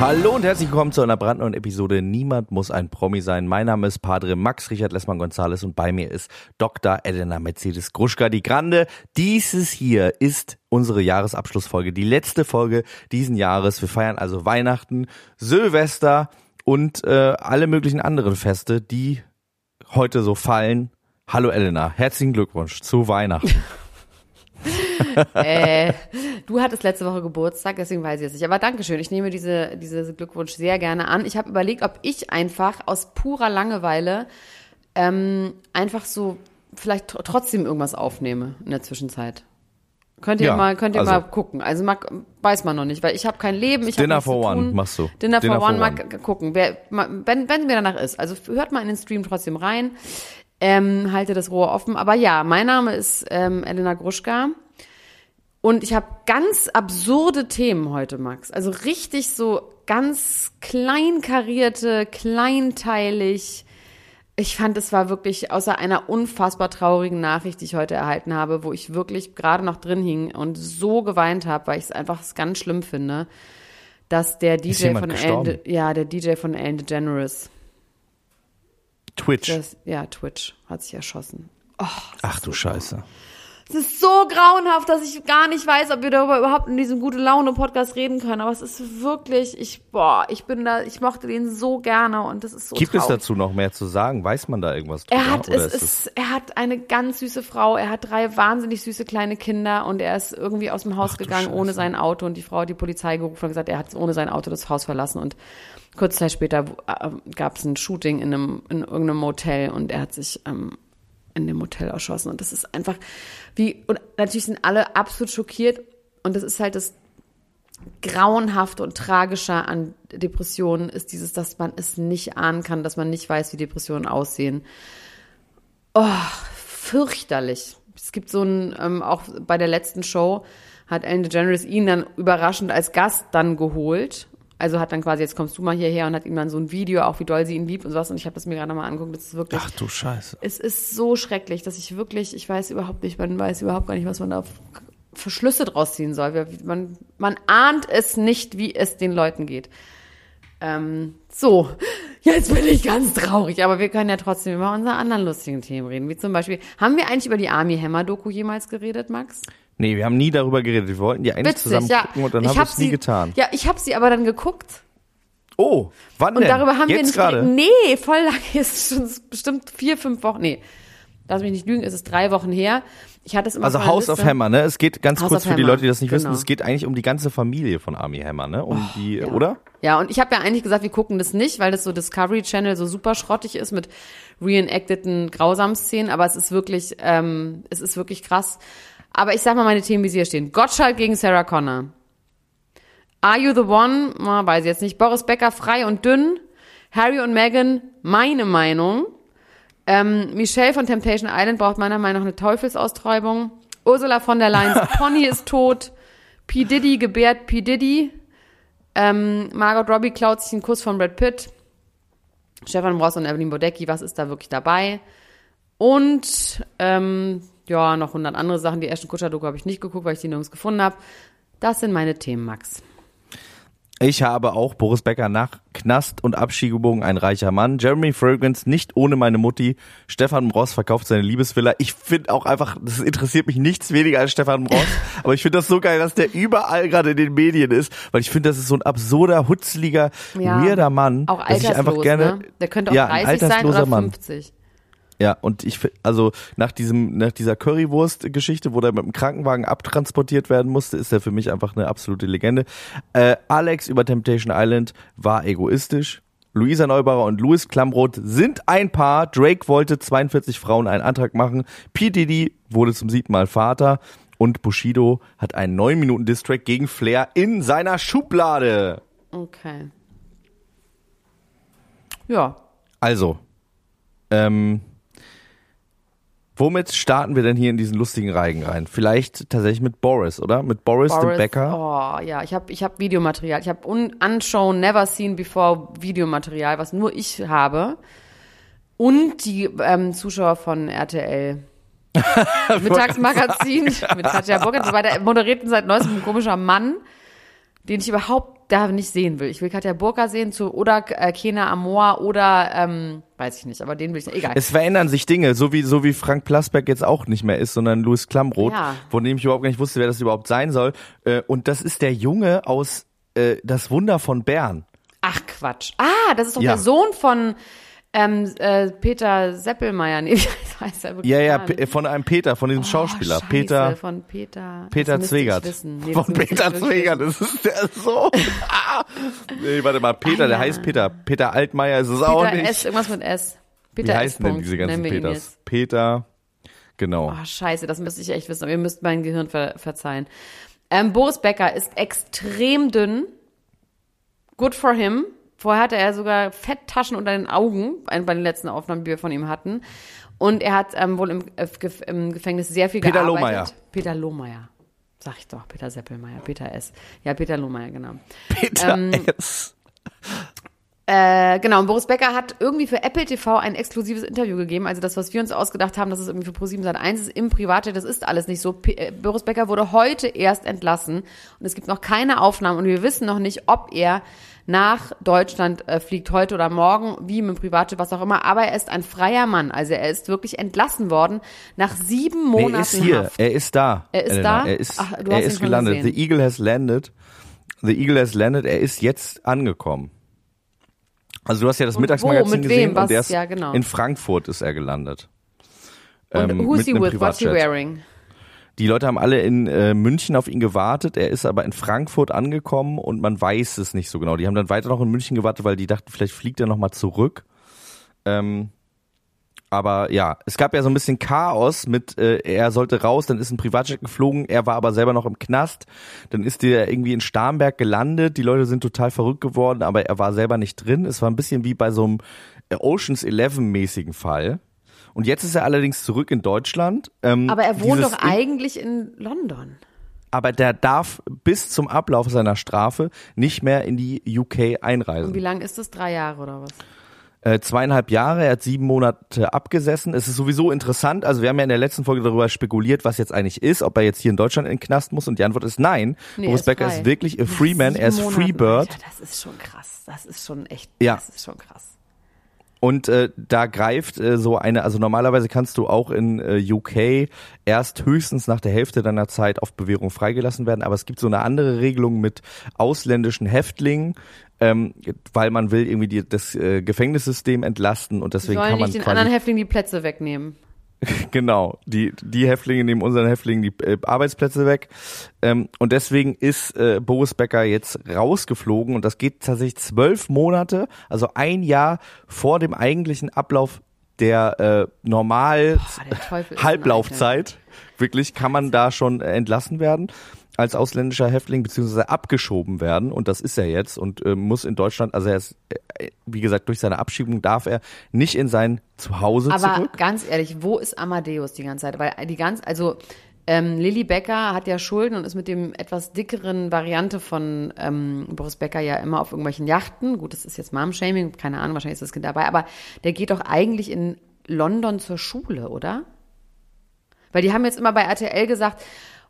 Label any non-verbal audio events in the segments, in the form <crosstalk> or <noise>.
Hallo und herzlich willkommen zu einer brandneuen Episode Niemand muss ein Promi sein. Mein Name ist Padre Max Richard Lessmann Gonzales und bei mir ist Dr. Elena Mercedes Gruschka, die Grande. Dieses hier ist unsere Jahresabschlussfolge, die letzte Folge diesen Jahres. Wir feiern also Weihnachten, Silvester und äh, alle möglichen anderen Feste, die heute so fallen. Hallo Elena, herzlichen Glückwunsch zu Weihnachten. <laughs> <laughs> äh, du hattest letzte Woche Geburtstag, deswegen weiß ich es nicht. Aber Dankeschön, ich nehme diese, diese Glückwunsch sehr gerne an. Ich habe überlegt, ob ich einfach aus purer Langeweile ähm, einfach so vielleicht tr trotzdem irgendwas aufnehme in der Zwischenzeit. Könnt ihr Ja, mal, könnt ihr also- mal gucken. Also mag, weiß man noch nicht, weil ich habe kein Leben. Ich Dinner for one tun. machst du. Dinner, Dinner for for one, mal one. g- gucken, wer, wenn, wenn mir danach ist. Also hört mal in den Stream trotzdem rein. Ähm, halte das Rohr offen. Aber ja, mein Name ist ähm, Elena Gruschka. Und ich habe ganz absurde Themen heute, Max. Also richtig so ganz kleinkarierte, kleinteilig. Ich fand, es war wirklich außer einer unfassbar traurigen Nachricht, die ich heute erhalten habe, wo ich wirklich gerade noch drin hing und so geweint habe, weil ich es einfach ganz schlimm finde, dass der DJ von Ellen, ja, der DJ von Ellen DeGeneres, Twitch. das, ja, Twitch, hat sich erschossen. Ach du Scheiße. Es ist so grauenhaft, dass ich gar nicht weiß, ob wir darüber überhaupt in diesem gute Laune Podcast reden können. Aber es ist wirklich, ich, boah, ich bin da, ich mochte den so gerne und das ist so Gibt es traurig. dazu noch mehr zu sagen? Weiß man da irgendwas drüber? Er hat, es ist, er hat eine ganz süße Frau, er hat drei wahnsinnig süße kleine Kinder und er ist irgendwie aus dem Haus Ach gegangen ohne sein Auto und die Frau hat die Polizei gerufen und gesagt, er hat ohne sein Auto das Haus verlassen und kurz Zeit später äh, gab es ein Shooting in einem, in irgendeinem Motel und er hat sich ähm, in dem Motel erschossen und das ist einfach wie, und natürlich sind alle absolut schockiert und das ist halt das Grauenhafte und Tragische an Depressionen ist dieses, dass man es nicht ahnen kann, dass man nicht weiß, wie Depressionen aussehen. Oh, fürchterlich. Es gibt so ein, ähm, auch bei der letzten Show hat Ellen DeGeneres ihn dann überraschend als Gast dann geholt. Also hat dann quasi, jetzt kommst du mal hierher und hat ihm dann so ein Video, auch wie doll sie ihn liebt und sowas. Und ich habe das mir gerade mal angeguckt. Das ist wirklich, Ach du Scheiße. es ist so schrecklich, dass ich wirklich, ich weiß überhaupt nicht, man weiß überhaupt gar nicht, was man da für Schlüsse draus ziehen soll. Man, man ahnt es nicht, wie es den Leuten geht. Ähm, so, jetzt bin ich ganz traurig, aber wir können ja trotzdem über unsere anderen lustigen Themen reden, wie zum Beispiel, haben wir eigentlich über die Army Hammer Doku jemals geredet, Max? Nee, wir haben nie darüber geredet. Wir wollten die eigentlich zusammen gucken und dann haben wir hab es nie sie, getan. Ja, ich habe sie aber dann geguckt Oh, wann und denn? darüber haben wir Jetzt nicht gerade? geredet. Nee, voll lang ist <laughs> schon bestimmt vier, fünf Wochen. Nee, lass mich nicht lügen, es ist drei Wochen her. Ich hatte es immer Also House of. Hammer, ne? Es geht ganz House kurz für die Hammer, Leute, die das nicht wissen, genau. es geht eigentlich um die ganze Familie von Army Hammer, ne? Um die, ja. oder? Ja, und ich habe ja eigentlich gesagt, wir gucken das nicht, weil das so Discovery Channel so super schrottig ist mit reenacteden Grausamszenen, aber es ist wirklich, ähm, es ist wirklich krass. Aber ich sag mal meine Themen, wie sie hier stehen. Gottschalk gegen Sarah Connor. Are You the One? Na, weiß ich jetzt nicht. Boris Becker, frei und dünn. Harry und Meghan, meine Meinung. Ähm, Michelle von Temptation Island braucht meiner Meinung nach eine Teufelsaustreibung. Ursula von der Leyen's <laughs> Pony ist tot. P. Diddy gebärt P. Diddy. Ähm, Margot Robbie klaut sich einen Kuss von Brad Pitt. Stefan Ross und Evelyn Bodecki, was ist da wirklich dabei? Und ähm, ja, noch 100 andere Sachen. Die Ashton Kutscher-Doku habe ich nicht geguckt, weil ich die nirgends gefunden habe. Das sind meine Themen, Max. Ich habe auch Boris Becker nach Knast und Abschiebung ein reicher Mann. Jeremy Fragrance nicht ohne meine Mutti. Stefan Ross verkauft seine Liebesvilla. Ich finde auch einfach, das interessiert mich nichts weniger als Stefan Ross. <laughs> aber ich finde das so geil, dass der überall gerade in den Medien ist, weil ich finde, das ist so ein absurder, hutzliger, Ja, weirder Mann. Auch dass ich alterslos, einfach gerne, ne? Der könnte auch ja, ein 30 sein altersloser oder Mann. 50. Ja, und ich also nach diesem nach dieser Currywurst-Geschichte, wo der mit dem Krankenwagen abtransportiert werden musste, ist er für mich einfach eine absolute Legende. Äh, Alex über Temptation Island war egoistisch. Luisa Neubauer und Louis Klamroth sind ein Paar. Drake wollte 42 Frauen einen Antrag machen. P. Diddy wurde zum siebten Mal Vater. Und Bushido hat einen 9 Minuten Distrack gegen Flair in seiner Schublade. Okay. Ja. Also, ähm, Womit starten wir denn hier in diesen lustigen Reigen rein? Vielleicht tatsächlich mit Boris, oder? Mit Boris, dem Boris, Bäcker. Oh ja, ich habe ich hab Videomaterial. Ich habe un unshown, never seen before Videomaterial, was nur ich habe. Und die ähm, Zuschauer von RTL. <laughs> Mittagsmagazin <laughs> mit Katja Burkhardt. So weiter. Moderierten seit neuestem ein komischer Mann, den ich überhaupt da nicht sehen will. Ich will Katja Burkhardt sehen zu oder äh, Kena Amor oder ähm, weiß ich nicht, aber den will ich nicht. Egal. Es verändern sich Dinge, so wie, so wie Frank Plasberg jetzt auch nicht mehr ist, sondern Louis Klamroth, Ja. von dem ich überhaupt gar nicht wusste, wer das überhaupt sein soll. Äh, Und das ist der Junge aus äh, Das Wunder von Bern. Ach Quatsch. Ah, das ist doch Ja. der Sohn von ähm, äh, Peter Seppelmeier. Nee, <laughs> wie heißt er wirklich? Ja, ja, P- von einem Peter, von diesem Oh, Schauspieler. Scheiße, Peter, von Peter. Peter Zwegert. Nee, von Peter Zwegert, das ist der so. <laughs> Nee, warte mal, Peter, Ah, der ja. heißt Peter. Peter Altmaier ist es auch nicht. S, irgendwas mit S. Wie Peter S. heißen denn diese ganzen Peters? Peter, genau. Oh, scheiße, das müsste ich echt wissen. Aber ihr müsst mein Gehirn ver verzeihen. Ähm, Boris Becker ist extrem dünn. Good for him. Vorher hatte er sogar Fetttaschen unter den Augen, bei den letzten Aufnahmen, die wir von ihm hatten. Und er hat ähm, wohl im, äh, im Gefängnis sehr viel Peter gearbeitet. Lohmeier. Peter Lohmeier. Sag ich doch, Peter Seppelmeier, Peter S. Ja, Peter Lohmeier, genau. Peter ähm, S. Äh, genau, und Boris Becker hat irgendwie für Apple TV ein exklusives Interview gegeben. Also das, was wir uns ausgedacht haben, dass es irgendwie für ProSieben Sat 1 ist, im Privatjet, das ist alles nicht so. P äh, Boris Becker wurde heute erst entlassen und es gibt noch keine Aufnahmen und wir wissen noch nicht, ob er nach Deutschland äh, fliegt, heute oder morgen, wie mit dem Privatjet, was auch immer. Aber er ist ein freier Mann. Also er ist wirklich entlassen worden nach sieben Monaten Er ist hier, Haft. er ist da. Er ist Elena. da? Er ist, Ach, er ist gelandet. gesehen. The Eagle has landed. The Eagle has landed. Er ist jetzt angekommen. Also du hast ja das Und Mittagsmagazin wo? Mit gesehen wem? Was? und der ist Ja, genau. in Frankfurt ist er gelandet. Und ähm, who's mit he with? What's he Privatjet. wearing? Die Leute haben alle in äh, München auf ihn gewartet. Er ist aber in Frankfurt angekommen und man weiß es nicht so genau. Die haben dann weiter noch in München gewartet, weil die dachten, vielleicht fliegt er noch mal zurück. Ähm, aber ja, es gab ja so ein bisschen Chaos mit, äh, er sollte raus, dann ist ein Privatjet geflogen, er war aber selber noch im Knast. Dann ist der irgendwie in Starnberg gelandet. Die Leute sind total verrückt geworden, aber er war selber nicht drin. Es war ein bisschen wie bei so einem äh, Oceans 11 mäßigen Fall. Und jetzt ist er allerdings zurück in Deutschland. Ähm, Aber er wohnt doch eigentlich in London. aber der darf bis zum Ablauf seiner Strafe nicht mehr in die UK Und wie einreisen. lang ist das? Drei Jahre oder was? Äh, zweieinhalb Jahre, er hat sieben Monate abgesessen. Es ist sowieso interessant, also wir haben ja in der letzten Folge darüber spekuliert, was jetzt eigentlich ist, ob er jetzt hier in Deutschland in den Knast muss und die Antwort ist nein. Nee, Boris ist Becker frei. ist wirklich a Nach free man, er ist free Monaten. bird. Alter, das ist schon krass. Das ist schon echt, Ja. das ist schon krass. Und äh, da greift äh, so eine, also normalerweise kannst du auch in äh, UK erst höchstens nach der Hälfte deiner Zeit auf Bewährung freigelassen werden, aber es gibt so eine andere Regelung mit ausländischen Häftlingen, ähm, weil man will irgendwie die, das äh, Gefängnissystem entlasten und deswegen kann man nicht den anderen Häftlingen die Plätze wegnehmen. <laughs> genau. Die die Häftlinge nehmen unseren Häftlingen die äh, Arbeitsplätze weg. Ähm, und deswegen ist äh, Boris Becker jetzt rausgeflogen und das geht tatsächlich zwölf Monate, also ein Jahr vor dem eigentlichen Ablauf der äh, normal Boah, der Halblaufzeit. Wirklich kann man da schon äh, entlassen werden als ausländischer Häftling beziehungsweise abgeschoben werden und das ist er jetzt und äh, muss in Deutschland, also er ist, äh, wie gesagt, durch seine Abschiebung darf er nicht in sein Zuhause Aber zurück. ganz ehrlich, wo ist Amadeus die ganze Zeit? Weil die ganz, also ähm, Lilly Becker hat ja Schulden und ist mit dem etwas dickeren Variante von ähm, Boris Becker ja immer auf irgendwelchen Yachten. Gut, das ist jetzt Mom-Shaming, keine Ahnung, wahrscheinlich ist das Kind dabei, aber der geht doch eigentlich in London zur Schule, oder? Weil die haben jetzt immer bei RTL gesagt,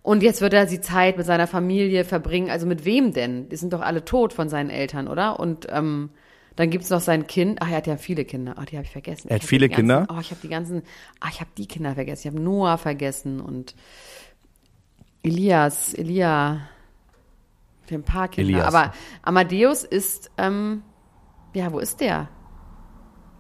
und jetzt wird er die Zeit mit seiner Familie verbringen. Also mit wem denn? Die sind doch alle tot von seinen Eltern, oder? Und ähm, dann gibt's noch sein Kind. Ach, er hat ja viele Kinder. Ach, die habe ich vergessen. Er hat viele ganzen, Kinder? Oh, ich habe die ganzen. Ah, ich habe die Kinder vergessen. Ich habe Noah vergessen und Elias, Elia. Ich ein paar Kinder. Elias. Aber Amadeus ist, ähm, ja, wo ist der?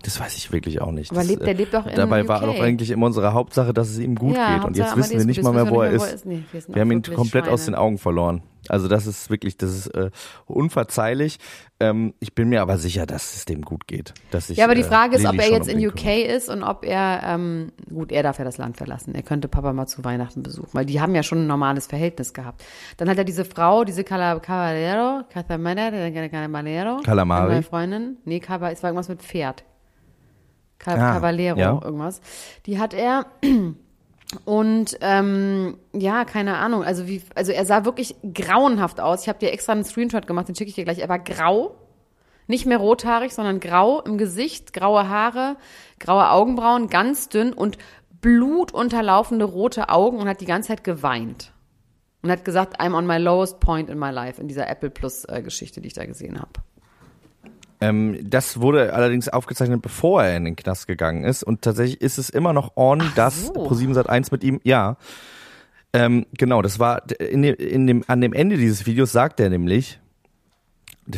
Das weiß ich wirklich auch nicht. Aber das, lebt- der äh, lebt doch in Dabei war doch eigentlich immer unsere Hauptsache, dass es ihm gut Ja, geht. Und jetzt Hauptsache wissen wir nicht mal Jetzt mehr, wo er ist. ist. Nee, wir wir haben auch ihn komplett aus Schweine. den Augen verloren. Also das ist wirklich, das ist äh, unverzeihlich. Ähm, ich bin mir aber sicher, dass es dem gut geht. Dass ich, Ja, aber die äh, Frage ist, ob er jetzt um in UK kümmere. ist und ob er, ähm, gut, er darf ja das Land verlassen. Er könnte Papa mal zu Weihnachten besuchen, weil die haben ja schon ein normales Verhältnis gehabt. Dann hat er diese Frau, diese Caballero, Caballero, Calamari. meine Freundin, nee, Caba, es war irgendwas mit Pferd. Ah, Caballero, ja. irgendwas. Die hat er, <clears throat> Und ähm, ja, keine Ahnung. Also wie, also er sah wirklich grauenhaft aus. Ich habe dir extra einen Screenshot gemacht, den schicke ich dir gleich. Er war grau, nicht mehr rothaarig, sondern grau im Gesicht, graue Haare, graue Augenbrauen, ganz dünn und blutunterlaufende rote Augen und hat die ganze Zeit geweint. Und hat gesagt, I'm on my lowest point in my life, in dieser Apple Plus äh, Geschichte, die ich da gesehen habe. Ähm, das wurde allerdings aufgezeichnet, bevor er in den Knast gegangen ist. Und tatsächlich ist es immer noch on, Ach dass so. Pro7 Sat1 mit ihm, ja. Ähm, genau, das war in dem, in dem, an dem Ende dieses Videos sagt er nämlich,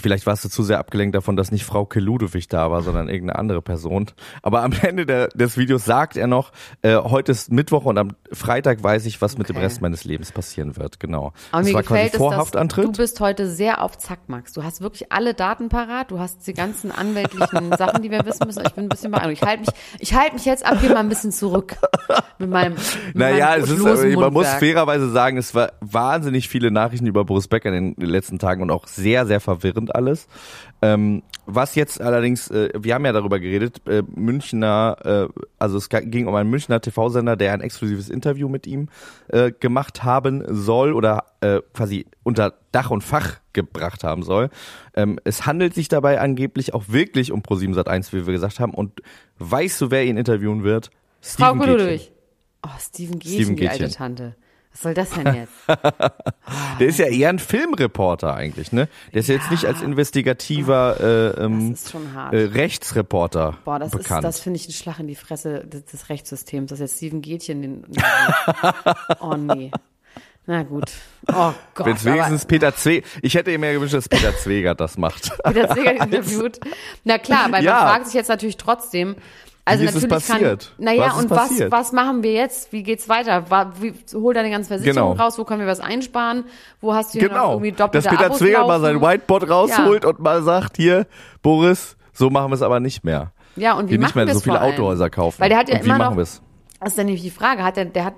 vielleicht warst du zu sehr abgelenkt davon, dass nicht Frau Ludwig da war, sondern irgendeine andere Person. Aber am Ende der, des Videos sagt er noch, äh, heute ist Mittwoch und am Freitag weiß ich, was mit dem Okay. Rest meines Lebens passieren wird. Genau. Aber das mir war gefällt quasi es, vor dass Haftantritt. du bist heute sehr auf Zack, Max. Du hast wirklich alle Daten parat. Du hast die ganzen anwältlichen <laughs> Sachen, die wir wissen müssen. Ich bin ein bisschen beeindruckt. Ich halte mich, ich halte mich jetzt ab hier mal ein bisschen zurück mit meinem. Mit Naja, meinem es ist, man muss fairerweise sagen, es war wahnsinnig viele Nachrichten über Boris Becker in den letzten Tagen und auch sehr, sehr verwirrend alles. Ähm, was jetzt allerdings, äh, wir haben ja darüber geredet, äh, Münchner, äh, also es ging um einen Münchner TV-Sender, der ein exklusives Interview mit ihm äh, gemacht haben soll oder äh, quasi unter Dach und Fach gebracht haben soll. Ähm, es handelt sich dabei angeblich auch wirklich um Pro7 Sat1, wie wir gesagt haben. Und weißt du, wer ihn interviewen wird? Frau Steven Gätchen. Ludwig. Oh, Steven Gätchen, Steven die alte Gätchen. Tante. Was soll das denn jetzt? <laughs> Der ist ja eher ein Filmreporter eigentlich, ne? Der ist ja jetzt nicht als investigativer äh, ähm, ist äh, Rechtsreporter Boah, das ist, bekannt. das finde ich ein Schlag in die Fresse des, des Rechtssystems, dass jetzt Steven Gätchen den, <laughs> oh nee. Na gut. Oh Gott. Wenn es aber- wenigstens Peter Zwegert, ich hätte mir gewünscht, dass Peter Zwegert das macht. Peter Zwegert <laughs> interviewt. Na klar, weil Ja. man fragt sich jetzt natürlich trotzdem, also Wie ist es natürlich passiert? kann, naja, Was und was, was machen wir jetzt? Wie geht's weiter? Wie, hol deine ganze Versicherung Genau. raus, wo können wir was einsparen? Wo hast du hier noch genau. irgendwie Dass doppelte Peter Abos Zwegert mal laufen? sein Whiteboard rausholt und mal sagt, hier, Boris, so machen wir es aber nicht mehr. Ja, und wie Wir nicht machen mehr wir so viele? Autohäuser kaufen. Weil der hat ja und wie immer machen noch, wir es? das ist ja nämlich die Frage, hat der, der hat,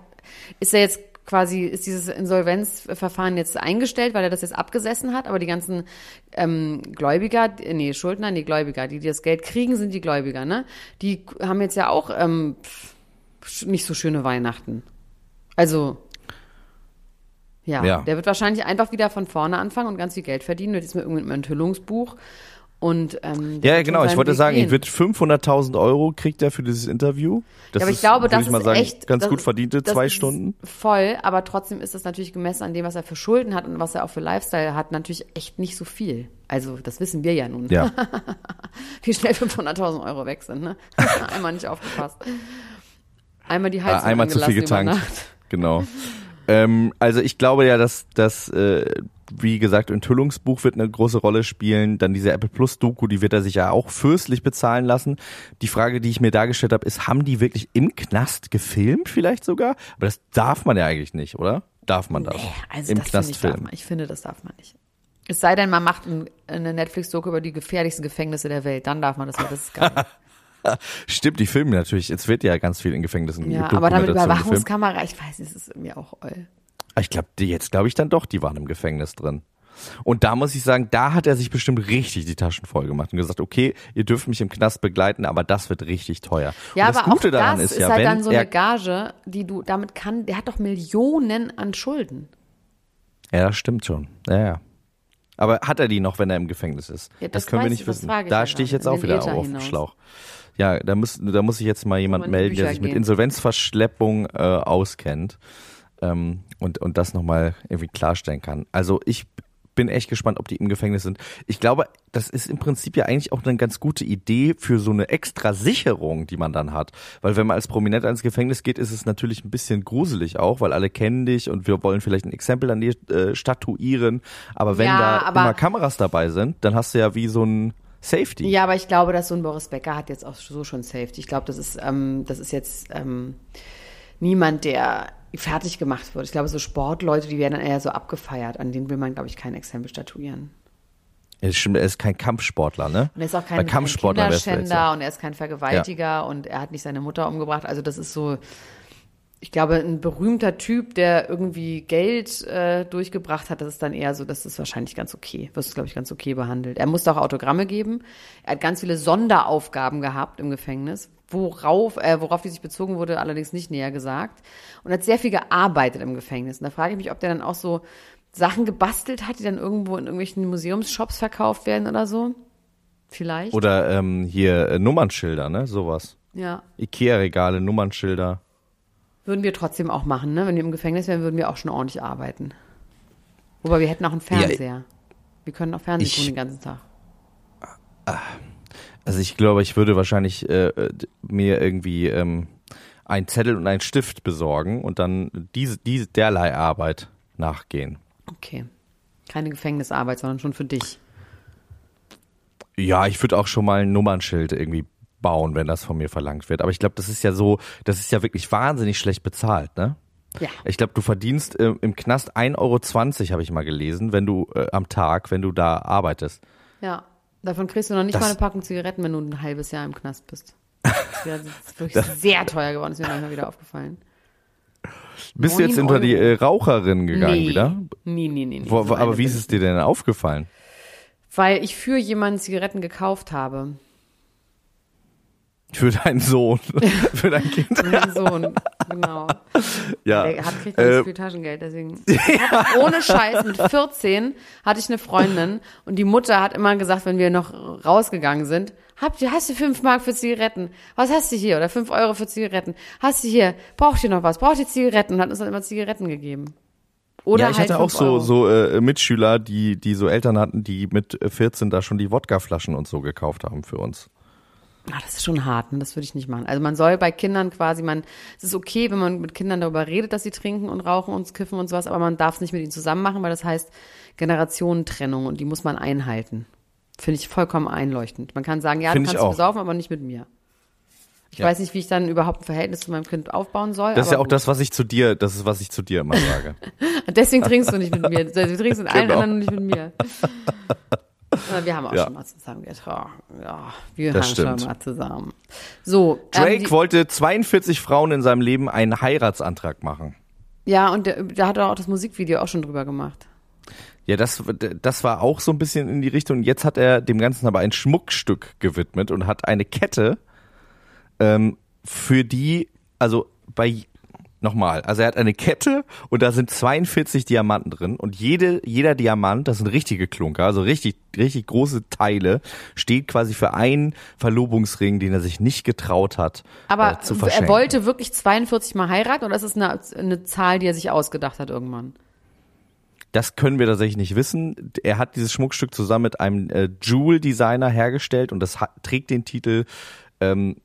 ist er jetzt quasi, ist dieses Insolvenzverfahren jetzt eingestellt, weil er das jetzt abgesessen hat, aber die ganzen ähm, Gläubiger, nee, Schuldner, nee, Gläubiger, die, die das Geld kriegen, sind die Gläubiger, ne? Die haben jetzt ja auch ähm, nicht so schöne Weihnachten. Also, ja, Ja. der wird wahrscheinlich einfach wieder von vorne anfangen und ganz viel Geld verdienen, mit diesem irgendeinem Enthüllungsbuch. Und, ähm, Ja, genau. Ich wollte Weg sagen, gehen. ich wird 500.000 Euro kriegt er für dieses Interview. Das Ja, aber ich ist, glaube, würde das ich mal ist sagen, echt ganz das- gut verdiente das zwei Stunden. Voll, aber trotzdem ist es natürlich gemessen an dem, was er für Schulden hat und was er auch für Lifestyle hat, natürlich echt nicht so viel. Also, das wissen wir ja nun. Ja. <laughs> Wie schnell 500.000 Euro weg sind, ne? <laughs> Einmal nicht aufgepasst. Einmal die Ah, Heizung einmal zu viel getankt. Genau. ähm, also ich glaube ja, dass das, äh, wie gesagt, Enthüllungsbuch wird eine große Rolle spielen. Dann diese Apple Plus Doku, die wird er sich ja auch fürstlich bezahlen lassen. Die Frage, die ich mir dargestellt habe, ist, haben die wirklich im Knast gefilmt vielleicht sogar? Aber das darf man ja eigentlich nicht, oder? Darf man das? Nee, also Im das Knast ich, filmen. ich finde, das darf man nicht. Es sei denn, man macht ein, eine Netflix-Doku über die gefährlichsten Gefängnisse der Welt, dann darf man das, weil das ist geil. <laughs> Stimmt, die filmen natürlich. Jetzt wird ja ganz viel in Gefängnissen ja, aber damit. Überwachungskamera, ich weiß, es ist irgendwie auch oll. Ich glaube, jetzt glaube ich dann doch, die waren im Gefängnis drin. Und da muss ich sagen, da hat er sich bestimmt richtig die Taschen voll gemacht und gesagt, okay, ihr dürft mich im Knast begleiten, aber das wird richtig teuer. Ja, und das aber Gute auch daran das ist ja, halt wenn dann so eine Gage, die du damit kann, der hat doch Millionen an Schulden. ja, das stimmt schon. Ja, ja. Aber hat er die noch, wenn er im Gefängnis ist? Ja, das, das können wir nicht ich, wissen. ich Da stehe ich jetzt auch wieder Äther auf dem. Schlauch. Ja, da muss, da muss sich jetzt mal jemand melden, der sich mit gehen. Insolvenzverschleppung äh, auskennt ähm, und, und das nochmal irgendwie klarstellen kann. Also ich bin echt gespannt, ob die im Gefängnis sind. Ich glaube, das ist im Prinzip ja eigentlich auch eine ganz gute Idee für so eine extra Sicherung, die man dann hat. Weil wenn man als Prominent ins Gefängnis geht, ist es natürlich ein bisschen gruselig auch, weil alle kennen dich und wir wollen vielleicht ein Exempel an dir äh, statuieren. Aber wenn Ja, da aber- immer Kameras dabei sind, dann hast du ja wie so ein Safety. Ja, aber ich glaube, dass so ein Boris Becker hat jetzt auch so schon Safety. Ich glaube, das ist, ähm, das ist jetzt ähm, niemand, der fertig gemacht wird. Ich glaube, so Sportleute, die werden dann eher so abgefeiert. An denen will man, glaube ich, kein Exempel statuieren. Er ist, er ist kein Kampfsportler, ne? Und er ist auch kein, kein Kinderschänder und er ist kein Vergewaltiger und er hat nicht seine Mutter umgebracht. Also das ist so, ich glaube, ein berühmter Typ, der irgendwie Geld äh, durchgebracht hat, das ist dann eher so, das ist wahrscheinlich ganz okay. Wirst du, glaube ich, ganz okay behandelt. Er musste auch Autogramme geben. Er hat ganz viele Sonderaufgaben gehabt im Gefängnis, worauf, äh, worauf die sich bezogen wurde, allerdings nicht näher gesagt. Und hat sehr viel gearbeitet im Gefängnis. Und da frage ich mich, ob der dann auch so Sachen gebastelt hat, die dann irgendwo in irgendwelchen Museumsshops verkauft werden oder so. Vielleicht. Oder ähm, hier äh, Nummernschilder, ne? Sowas. ja. Ikea-Regale, Nummernschilder. Würden wir trotzdem auch machen, ne? Wenn wir im Gefängnis wären, würden wir auch schon ordentlich arbeiten. Wobei wir hätten auch einen Fernseher. wir können auch Fernsehen tun den ganzen Tag. Also ich glaube, ich würde wahrscheinlich äh, äh, mir irgendwie ähm, einen Zettel und einen Stift besorgen und dann diese, diese derlei Arbeit nachgehen. Okay. Keine Gefängnisarbeit, sondern schon für dich. Ja, ich würde auch schon mal ein Nummernschild irgendwie bauen, wenn das von mir verlangt wird. Aber ich glaube, das ist ja so, das ist ja wirklich wahnsinnig schlecht bezahlt, ne? Ja. Ich glaube, du verdienst äh, im Knast 1,20 Euro, habe ich mal gelesen, wenn du äh, am Tag, wenn du da arbeitest. Ja. Davon kriegst du noch nicht Das- mal eine Packung Zigaretten, wenn du ein halbes Jahr im Knast bist. Das ist wirklich <laughs> sehr teuer geworden, ist mir manchmal wieder aufgefallen. Bist du jetzt unter die äh, Raucherin gegangen nee. wieder? Nee, nee, nee. nee. Wo, So aber wie ist es dir denn aufgefallen? Weil ich für jemanden Zigaretten gekauft habe. Für deinen Sohn, <laughs> für dein Kind. Mein Sohn, genau. Ja. Der hat kriegt nicht Äh, so viel Taschengeld, deswegen. <laughs> Hab, ohne Scheiß, mit 14 hatte ich eine Freundin und die Mutter hat immer gesagt, wenn wir noch rausgegangen sind, habt ihr, hast du fünf Mark für Zigaretten? Was hast du hier? Oder fünf Euro für Zigaretten? Hast du hier? Braucht ihr noch was? Braucht ihr Zigaretten? Und hat uns dann immer Zigaretten gegeben. Oder ja, ich halt hatte auch so, Euro. so äh, Mitschüler, die, die so Eltern hatten, die mit äh, 14 da schon die Wodkaflaschen und so gekauft haben für uns. Ah, das ist schon hart, ne? das würde ich nicht machen. Also man soll bei Kindern quasi, man, es ist okay, wenn man mit Kindern darüber redet, dass sie trinken und rauchen und kiffen und sowas, aber man darf es nicht mit ihnen zusammen machen, weil das heißt Generationentrennung und die muss man einhalten. Finde ich vollkommen einleuchtend. Man kann sagen, ja, Find du kannst besaufen, aber nicht mit mir. Ich Ja. weiß nicht, wie ich dann überhaupt ein Verhältnis zu meinem Kind aufbauen soll. Das ist ja auch das, was ich zu dir, das ist, was ich zu dir immer sage. gut. <laughs> Deswegen trinkst du nicht mit mir. <laughs> Du trinkst mit allen Genau. anderen und nicht mit mir. <laughs> Aber Wir haben auch Ja. schon mal zusammen getrunken. Ja, wir Das haben stimmt. schon mal zusammen. So. ähm, Drake die- wollte 42 Frauen in seinem Leben einen Heiratsantrag machen. Ja, und da hat er auch das Musikvideo auch schon drüber gemacht. Ja, das, das war auch so ein bisschen in die Richtung. Jetzt hat er dem Ganzen aber ein Schmuckstück gewidmet und hat eine Kette, ähm, für die, also bei, nochmal, also er hat eine Kette und da sind 42 Diamanten drin und jede, jeder Diamant, das sind richtige Klunker, also richtig, richtig große Teile, steht quasi für einen Verlobungsring, den er sich nicht getraut hat, Aber äh, zu er verschenken. wollte wirklich 42 Mal heiraten oder ist es eine, eine Zahl, die er sich ausgedacht hat irgendwann? Das können wir tatsächlich nicht wissen. Er hat dieses Schmuckstück zusammen mit einem äh, Jewel-Designer hergestellt und das hat, trägt den Titel ähm,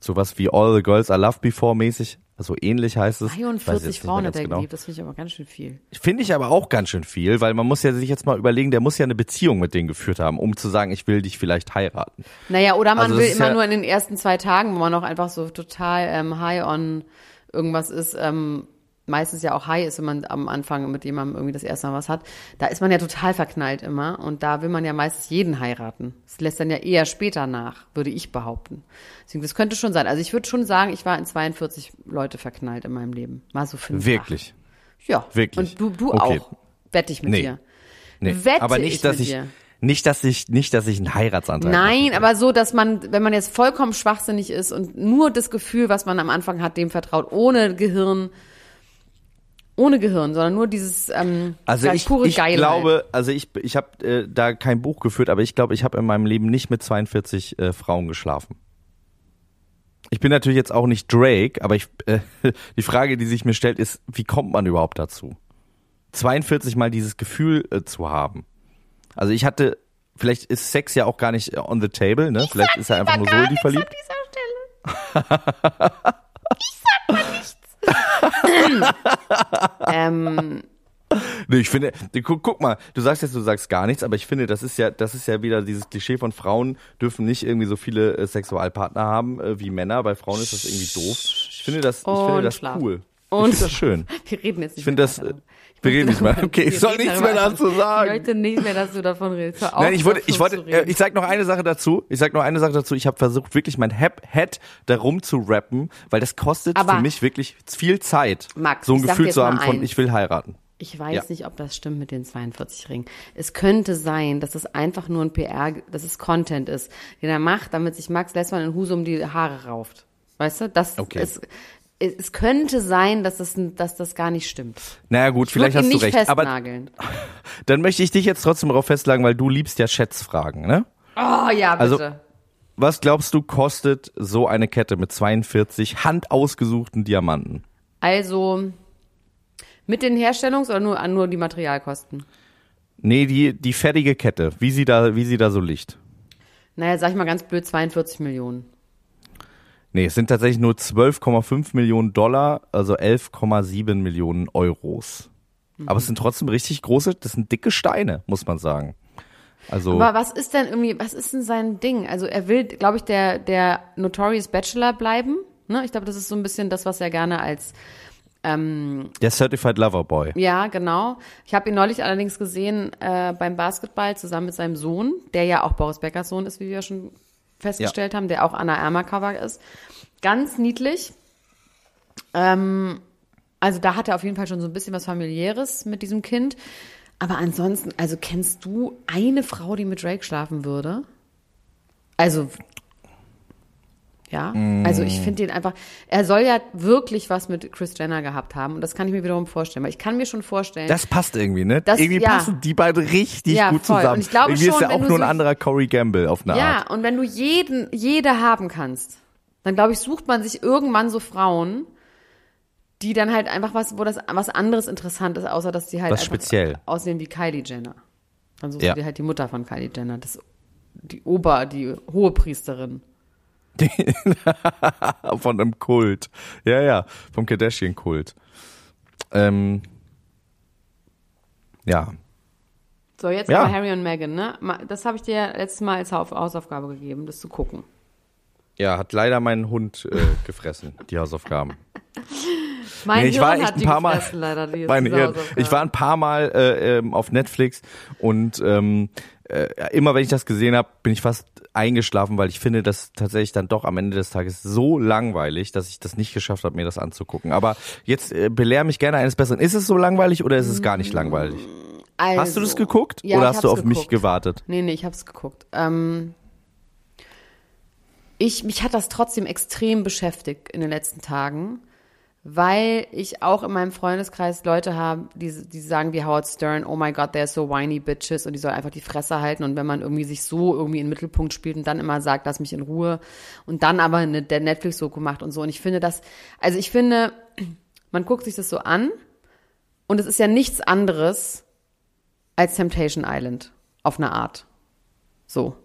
sowas wie All the Girls I Loved Before mäßig. Also ähnlich heißt es. Ich weiß 43 jetzt nicht Frauen hat er genau. geliebt, das finde ich aber ganz schön viel. Finde ich aber auch ganz schön viel, weil man muss ja sich jetzt mal überlegen, der muss ja eine Beziehung mit denen geführt haben, um zu sagen, ich will dich vielleicht heiraten. Naja, oder man Also will immer ja- nur in den ersten zwei Tagen, wo man noch einfach so total ähm, high on irgendwas ist, ähm, meistens ja auch high ist, wenn man am Anfang mit jemandem irgendwie das erste Mal was hat, da ist man ja total verknallt immer und da will man ja meistens jeden heiraten. Das lässt dann ja eher später nach, würde ich behaupten. Deswegen, das könnte schon sein. Also ich würde schon sagen, ich war in 42 Leute verknallt in meinem Leben. Mal so fünf. Wirklich. acht. Ja. Wirklich? Und du, du Okay. auch. Wette ich mit Nee. dir. Nee, Wette aber nicht, ich dass mit ich dir. nicht, dass ich nicht, dass ich einen Heiratsantrag Nein, aber so, dass man, wenn man jetzt vollkommen schwachsinnig ist und nur das Gefühl, was man am Anfang hat, dem vertraut, ohne Gehirn, ohne Gehirn, sondern nur dieses ähm, Also sag ich, pure ich Geilheit. glaube, also ich, ich habe äh, da kein Buch geführt, aber ich glaube, ich habe in meinem Leben nicht mit 42 äh, Frauen geschlafen. Ich bin natürlich jetzt auch nicht Drake, aber ich, äh, <laughs> die Frage, die sich mir stellt, ist, wie kommt man überhaupt dazu? 42 mal dieses Gefühl äh, zu haben. Also ich hatte, vielleicht ist Sex ja auch gar nicht äh, on the table, ne? Vielleicht ist er einfach nur so die verliebt. <laughs> <laughs> ähm, Nee, ich finde, guck, guck mal, du sagst jetzt, du sagst gar nichts, aber ich finde, das ist ja, das ist ja wieder dieses Klischee von Frauen dürfen nicht irgendwie so viele äh, Sexualpartner haben äh, wie Männer. Bei Frauen ist das irgendwie doof. Ich finde das, ich finde das cool. Und ich finde das schön. <laughs> wir reden jetzt nicht Ich finde das, wir reden nicht mehr. Okay, ich soll nichts mehr dazu sagen. Ich möchte nicht mehr, dass du davon redest. Hör auf, Nein, ich wollte, ich wollte, äh, ich sag noch eine Sache dazu. Ich sag noch eine Sache dazu. Ich habe versucht, wirklich mein Head darum zu rappen, weil das kostet Aber- für mich wirklich viel Zeit, Max, so ein Gefühl zu haben von, ich will heiraten. Ich weiß Ja. nicht, ob das stimmt mit den 42 Ringen. Es könnte sein, dass das einfach nur ein PR, dass es Content ist, den er macht, damit sich Max Lessmann in Husum die Haare rauft. Weißt du? Das Okay. es, es könnte sein, dass das, dass das gar nicht stimmt. Naja gut, Ich vielleicht hast ihn du nicht recht. Aber festnageln. <laughs> dann möchte ich dich jetzt trotzdem darauf festlegen, weil du liebst ja Schätzfragen, ne? Oh ja, bitte. Also- Was glaubst du, kostet so eine Kette mit 42 handausgesuchten Diamanten? Also mit den Herstellungs- oder nur, nur die Materialkosten? Nee, die, die fertige Kette, wie sie da, wie sie da so liegt. Naja, sag ich mal ganz blöd, 42 Millionen. Nee, es sind tatsächlich nur 12,5 Millionen Dollar, also 11,7 Millionen Euros. Mhm. Aber es sind trotzdem richtig große, das sind dicke Steine, muss man sagen. Also, Aber was ist denn irgendwie, was ist denn sein Ding? Also er will, glaube ich, der, der Notorious Bachelor bleiben. Ne? Ich glaube, das ist so ein bisschen das, was er gerne als der Certified Lover Boy. Ja, genau. Ich habe ihn neulich allerdings gesehen äh, beim Basketball zusammen mit seinem Sohn, der ja auch Boris Beckers Sohn ist, wie wir ja schon festgestellt haben, der auch Anna Ermer Cover ist. Ganz niedlich. Ähm, also da hat er auf jeden Fall schon so ein bisschen was familiäres mit diesem Kind. Aber ansonsten, also kennst du eine Frau, die mit Drake schlafen würde? Also ja, also ich finde den einfach, er soll ja wirklich was mit Chris Jenner gehabt haben und das kann ich mir wiederum vorstellen, weil ich kann mir schon vorstellen, Das passt irgendwie, ne? Das- irgendwie ja. passen die beiden richtig Ja, gut voll. zusammen. Und ich glaube irgendwie ist schon, ja wenn auch nur ein anderer Corey Gamble auf eine Ja, Art. und wenn du jeden, jede haben kannst, dann glaube ich, sucht man sich irgendwann so Frauen, die dann halt einfach was, wo das was anderes interessant ist, außer dass die halt Was speziell. aussehen wie Kylie Jenner. Dann suchst Ja. du dir halt die Mutter von Kylie Jenner, das, die Ober, die hohe Priesterin. <laughs> Von einem Kult. Ja, ja, vom Kardashian-Kult. Ähm, ja. So, jetzt Ja. aber Harry und Meghan, ne? Das habe ich dir letztes Mal als Haus- Hausaufgabe gegeben, das zu gucken. Ja, hat leider mein Hund äh, gefressen, die Hausaufgaben. <laughs> Mein Nee, ich Hirn war echt hat ein die paar Mal- gefressen, leider, die, Meine. Hausaufgabe. Ich war ein paar Mal äh, ähm, auf Netflix und ähm, äh, immer wenn ich das gesehen habe, bin ich fast eingeschlafen, weil ich finde das tatsächlich dann doch am Ende des Tages so langweilig, dass ich das nicht geschafft habe, mir das anzugucken. Aber jetzt äh, belehr mich gerne eines Besseren. Ist es so langweilig oder ist es gar nicht langweilig? also, Hast du das geguckt Ja, oder hast du auf hab's mich geguckt. gewartet? Nee, nee, ich hab's geguckt. Ähm, ich, mich hat das trotzdem extrem beschäftigt in den letzten Tagen, weil ich auch in meinem Freundeskreis Leute habe, die, die sagen wie Howard Stern, oh my God, they're so whiny bitches und die soll einfach die Fresse halten und wenn man irgendwie sich so irgendwie in den Mittelpunkt spielt und dann immer sagt, lass mich in Ruhe und dann aber eine, der Netflix-Doku macht und so und ich finde das, also ich finde, man guckt sich das so an und es ist ja nichts anderes als Temptation Island auf eine Art. So.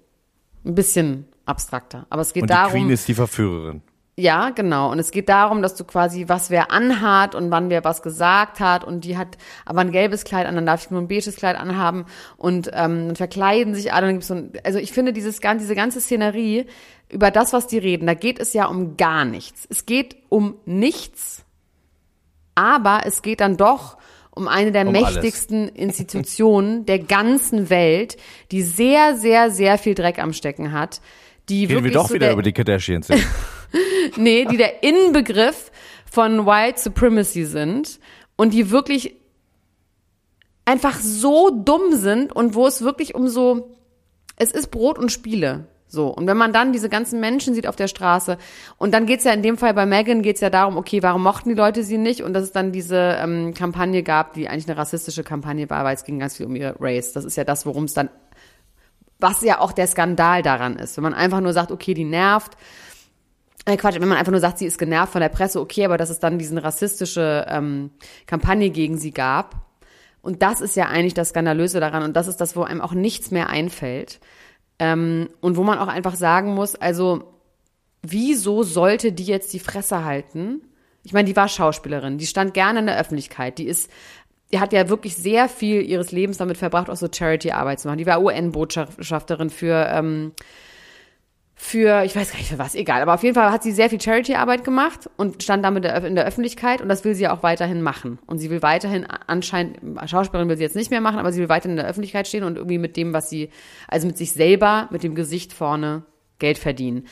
Ein bisschen abstrakter. Aber es geht Und die darum. Queen ist die Verführerin. Ja, genau. Und es geht darum, dass du quasi, was wer anhat und wann wer was gesagt hat. Und die hat aber ein gelbes Kleid an, dann darf ich nur ein beiges Kleid anhaben. Und ähm, dann verkleiden sich alle. Und dann gibt's so ein, also ich finde dieses, gan- diese ganze Szenerie, über das, was die reden, da geht es ja um gar nichts. Es geht um nichts, aber es geht dann doch um eine der Um alles. mächtigsten Institutionen <laughs> der ganzen Welt, die sehr, sehr, sehr viel Dreck am Stecken hat. Die Reden wir wirklich doch so wieder der, über die Kardashians. <laughs> <laughs> Nee, die der Inbegriff von White Supremacy sind und die wirklich einfach so dumm sind und wo es wirklich um so, es ist Brot und Spiele. So, und wenn man dann diese ganzen Menschen sieht auf der Straße, und dann geht's ja in dem Fall bei Megan geht's ja darum, okay, warum mochten die Leute sie nicht? Und dass es dann diese ähm, Kampagne gab, die eigentlich eine rassistische Kampagne war, weil es ging ganz viel um ihre Race. Das ist ja das, worum es dann, was ja auch der Skandal daran ist. Wenn man einfach nur sagt, okay, die nervt, Quatsch, wenn man einfach nur sagt, sie ist genervt von der Presse, okay, aber dass es dann diesen rassistische ähm, Kampagne gegen sie gab. Und das ist ja eigentlich das Skandalöse daran und das ist das, wo einem auch nichts mehr einfällt. Ähm, und wo man auch einfach sagen muss, also wieso sollte die jetzt die Fresse halten? Ich meine, die war Schauspielerin, die stand gerne in der Öffentlichkeit, die ist, die hat ja wirklich sehr viel ihres Lebens damit verbracht, auch so Charity-Arbeit zu machen. Die war UN-Botschafterin für ähm, für, ich weiß gar nicht für was, egal, aber auf jeden Fall hat sie sehr viel Charity-Arbeit gemacht und stand damit in der Öffentlichkeit und das will sie auch weiterhin machen. Und sie will weiterhin anscheinend, Schauspielerin will sie jetzt nicht mehr machen, aber sie will weiterhin in der Öffentlichkeit stehen und irgendwie mit dem, was sie, also mit sich selber, mit dem Gesicht vorne Geld verdienen.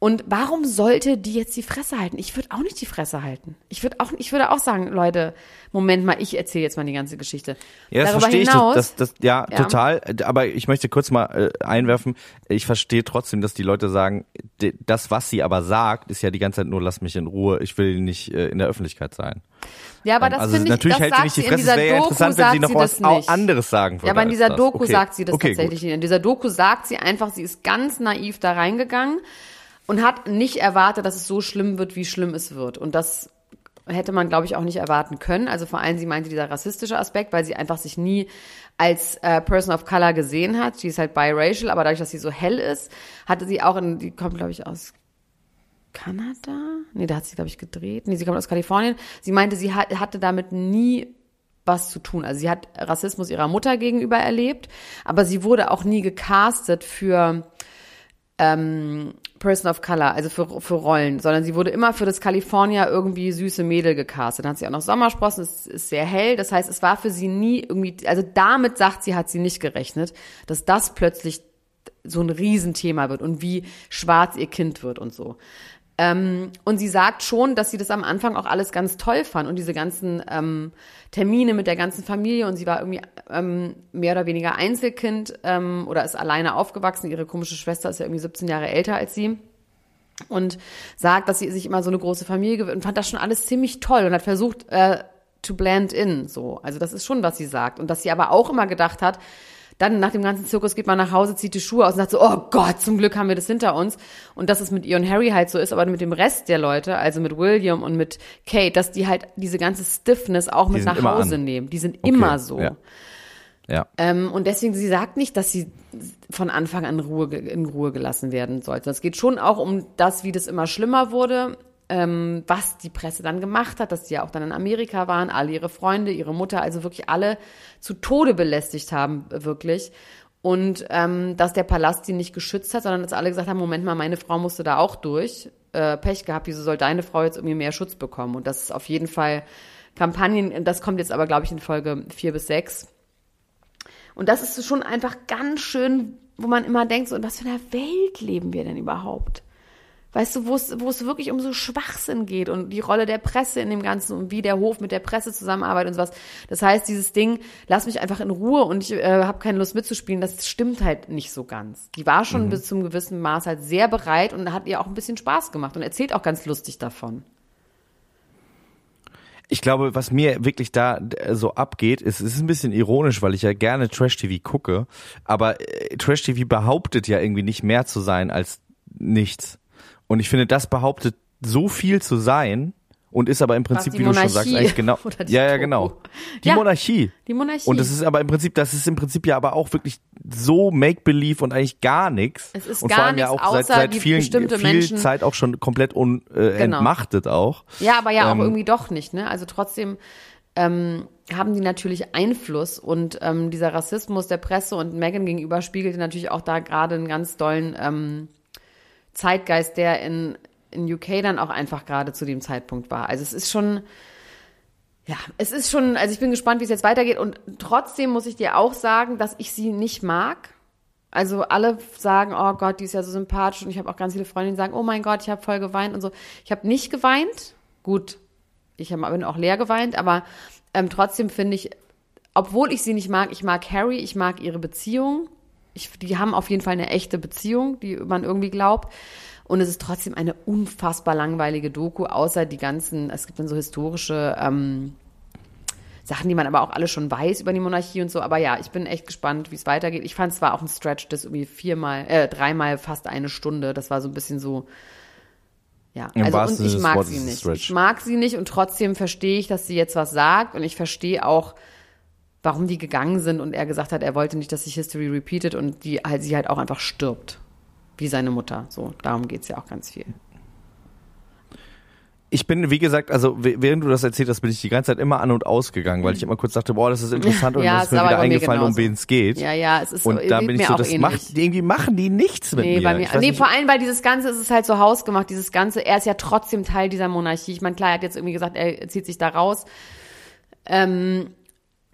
Und warum sollte die jetzt die Fresse halten? Ich würde auch nicht die Fresse halten. Ich würde auch, ich würde auch sagen, Leute, Moment mal, ich erzähle jetzt mal die ganze Geschichte. Ja, das Darüber verstehe ich. hinaus, Das, das, das, ja, Ja. total. Aber ich möchte kurz mal äh, einwerfen. Ich verstehe trotzdem, dass die Leute sagen, das, was sie aber sagt, ist ja die ganze Zeit nur, lass mich in Ruhe. Ich will nicht äh, in der Öffentlichkeit sein. ja, aber das also finde ich, natürlich das hält sie sagt nicht die sie in Fresse. Es dieser wäre ja Doku, interessant, wenn sie noch sie was das nicht. anderes sagen würde. Ja, aber in dieser. Doku okay. sagt sie das okay, tatsächlich Gut. nicht. In dieser Doku sagt sie einfach, sie ist ganz naiv da reingegangen und hat nicht erwartet, dass es so schlimm wird, wie schlimm es wird. Und das hätte man, glaube ich, auch nicht erwarten können. Also vor allem, sie meinte dieser rassistische Aspekt, weil sie einfach sich nie als äh, Person of Color gesehen hat. Sie ist halt biracial, aber dadurch, dass sie so hell ist, hatte sie auch in, die kommt, glaube ich, aus Kanada? Nee, da hat sie, glaube ich, gedreht. Nee, sie kommt aus Kalifornien. Sie meinte, sie hat, hatte damit nie was zu tun. Also sie hat Rassismus ihrer Mutter gegenüber erlebt, aber sie wurde auch nie gecastet für ähm, Person of Color, also für, für Rollen, sondern sie wurde immer für das California irgendwie süße Mädel gecastet. Dann hat sie auch noch Sommersprossen, es ist sehr hell. Das heißt, es war für sie nie irgendwie, also damit sagt sie, hat sie nicht gerechnet, dass das plötzlich so ein Riesenthema wird und wie schwarz ihr Kind wird und so. Ähm, und sie sagt schon, dass sie das am Anfang auch alles ganz toll fand und diese ganzen ähm, Termine mit der ganzen Familie und sie war irgendwie ähm, mehr oder weniger Einzelkind ähm, oder ist alleine aufgewachsen. Ihre komische Schwester ist ja irgendwie 17 Jahre älter als sie und sagt, dass sie sich immer so eine große Familie gewöhnt und fand das schon alles ziemlich toll und hat versucht äh, to blend in so. Also das ist schon, was sie sagt und dass sie aber auch immer gedacht hat, dann nach dem ganzen Zirkus geht man nach Hause, zieht die Schuhe aus und sagt so, oh Gott, zum Glück haben wir das hinter uns. Und dass es mit ihr und Harry halt so ist, aber mit dem Rest der Leute, also mit William und mit Kate, dass die halt diese ganze Stiffness auch mit nach Hause an. nehmen. Die sind Okay, immer so. Ja. ja. Ähm, und deswegen, sie sagt nicht, dass sie von Anfang an Ruhe, in Ruhe gelassen werden sollte. Es geht schon auch um das, wie das immer schlimmer wurde, ähm, was die Presse dann gemacht hat, dass die ja auch dann in Amerika waren, alle ihre Freunde, ihre Mutter, also wirklich alle zu Tode belästigt haben, wirklich. Und ähm, dass der Palast sie nicht geschützt hat, sondern dass alle gesagt haben, Moment mal, meine Frau musste da auch durch. Äh, Pech gehabt, wieso soll deine Frau jetzt irgendwie mehr Schutz bekommen? Und das ist auf jeden Fall Kampagnen, das kommt jetzt aber, glaube ich, in Folge vier bis sechs. Und das ist schon einfach ganz schön, wo man immer denkt, so, in was für einer Welt leben wir denn überhaupt? Weißt du, wo es, wo es wirklich um so Schwachsinn geht und die Rolle der Presse in dem Ganzen und wie der Hof mit der Presse zusammenarbeitet und sowas. Das heißt, dieses Ding, lass mich einfach in Ruhe und ich äh, habe keine Lust mitzuspielen, das stimmt halt nicht so ganz. Die war schon bis zum gewissen Maß halt sehr bereit und hat ihr auch ein bisschen Spaß gemacht und erzählt auch ganz lustig davon. Ich glaube, was mir wirklich da äh, so abgeht, ist, es ist ein bisschen ironisch, weil ich ja gerne Trash-TV gucke, aber äh, Trash-TV behauptet ja irgendwie nicht mehr zu sein als nichts. Und ich finde, das behauptet so viel zu sein und ist aber im Prinzip, wie du schon sagst, Monarchie eigentlich genau. <laughs> Ja, ja, genau. Die Ja, Monarchie. Die Monarchie. Und das ist aber im Prinzip, das ist im Prinzip ja aber auch wirklich so Make-Believe und eigentlich gar nichts. Es ist und gar vor allem ja auch seit, seit vielen, viel Menschen- Zeit auch schon komplett un, äh, Genau. entmachtet auch. Ja, aber ja Ähm, auch irgendwie doch nicht, ne? Also trotzdem ähm, haben die natürlich Einfluss und ähm, dieser Rassismus der Presse und Meghan gegenüber spiegelte natürlich auch da gerade einen ganz dollen ähm, Zeitgeist, der in, in UK dann auch einfach gerade zu dem Zeitpunkt war. Also es ist schon, ja, es ist schon, also ich bin gespannt, wie es jetzt weitergeht und trotzdem muss ich dir auch sagen, dass ich sie nicht mag. Also alle sagen, oh Gott, die ist ja so sympathisch und ich habe auch ganz viele Freundinnen, die sagen, oh mein Gott, ich habe voll geweint und so. Ich habe nicht geweint. Gut, ich hab, bin auch leer geweint, aber ähm, trotzdem finde ich, obwohl ich sie nicht mag, ich mag Harry, ich mag ihre Beziehung. Ich, die haben auf jeden Fall eine echte Beziehung, die man irgendwie glaubt. Und es ist trotzdem eine unfassbar langweilige Doku, außer die ganzen, es gibt dann so historische ähm, Sachen, die man aber auch alle schon weiß über die Monarchie und so. Aber ja, ich bin echt gespannt, wie es weitergeht. Ich fand es war auch ein Stretch, das irgendwie viermal, äh, dreimal fast eine Stunde. Das war so ein bisschen so. Ja, also und ich mag sie nicht. Ich mag sie nicht und trotzdem verstehe ich, dass sie jetzt was sagt und ich verstehe auch, warum die gegangen sind und er gesagt hat, er wollte nicht, dass sich History repeated und die halt sie halt auch einfach stirbt. Wie seine Mutter. So, darum geht's ja auch ganz viel. Ich bin, wie gesagt, also während du das erzählt hast, bin ich die ganze Zeit immer an und ausgegangen, weil ich immer kurz dachte, boah, das ist interessant <laughs> und Ja, dann ist mir wieder bei mir eingefallen, um wen es geht. Ja, ja, es ist Und geht da bin ich so, das ähnlich. macht, irgendwie machen die nichts mit Nee, mir. bei mir, nee, nicht, vor allem, weil dieses Ganze es ist halt so hausgemacht, dieses Ganze, er ist ja trotzdem Teil dieser Monarchie. Ich meine, klar, er hat jetzt irgendwie gesagt, er zieht sich da raus. Ähm,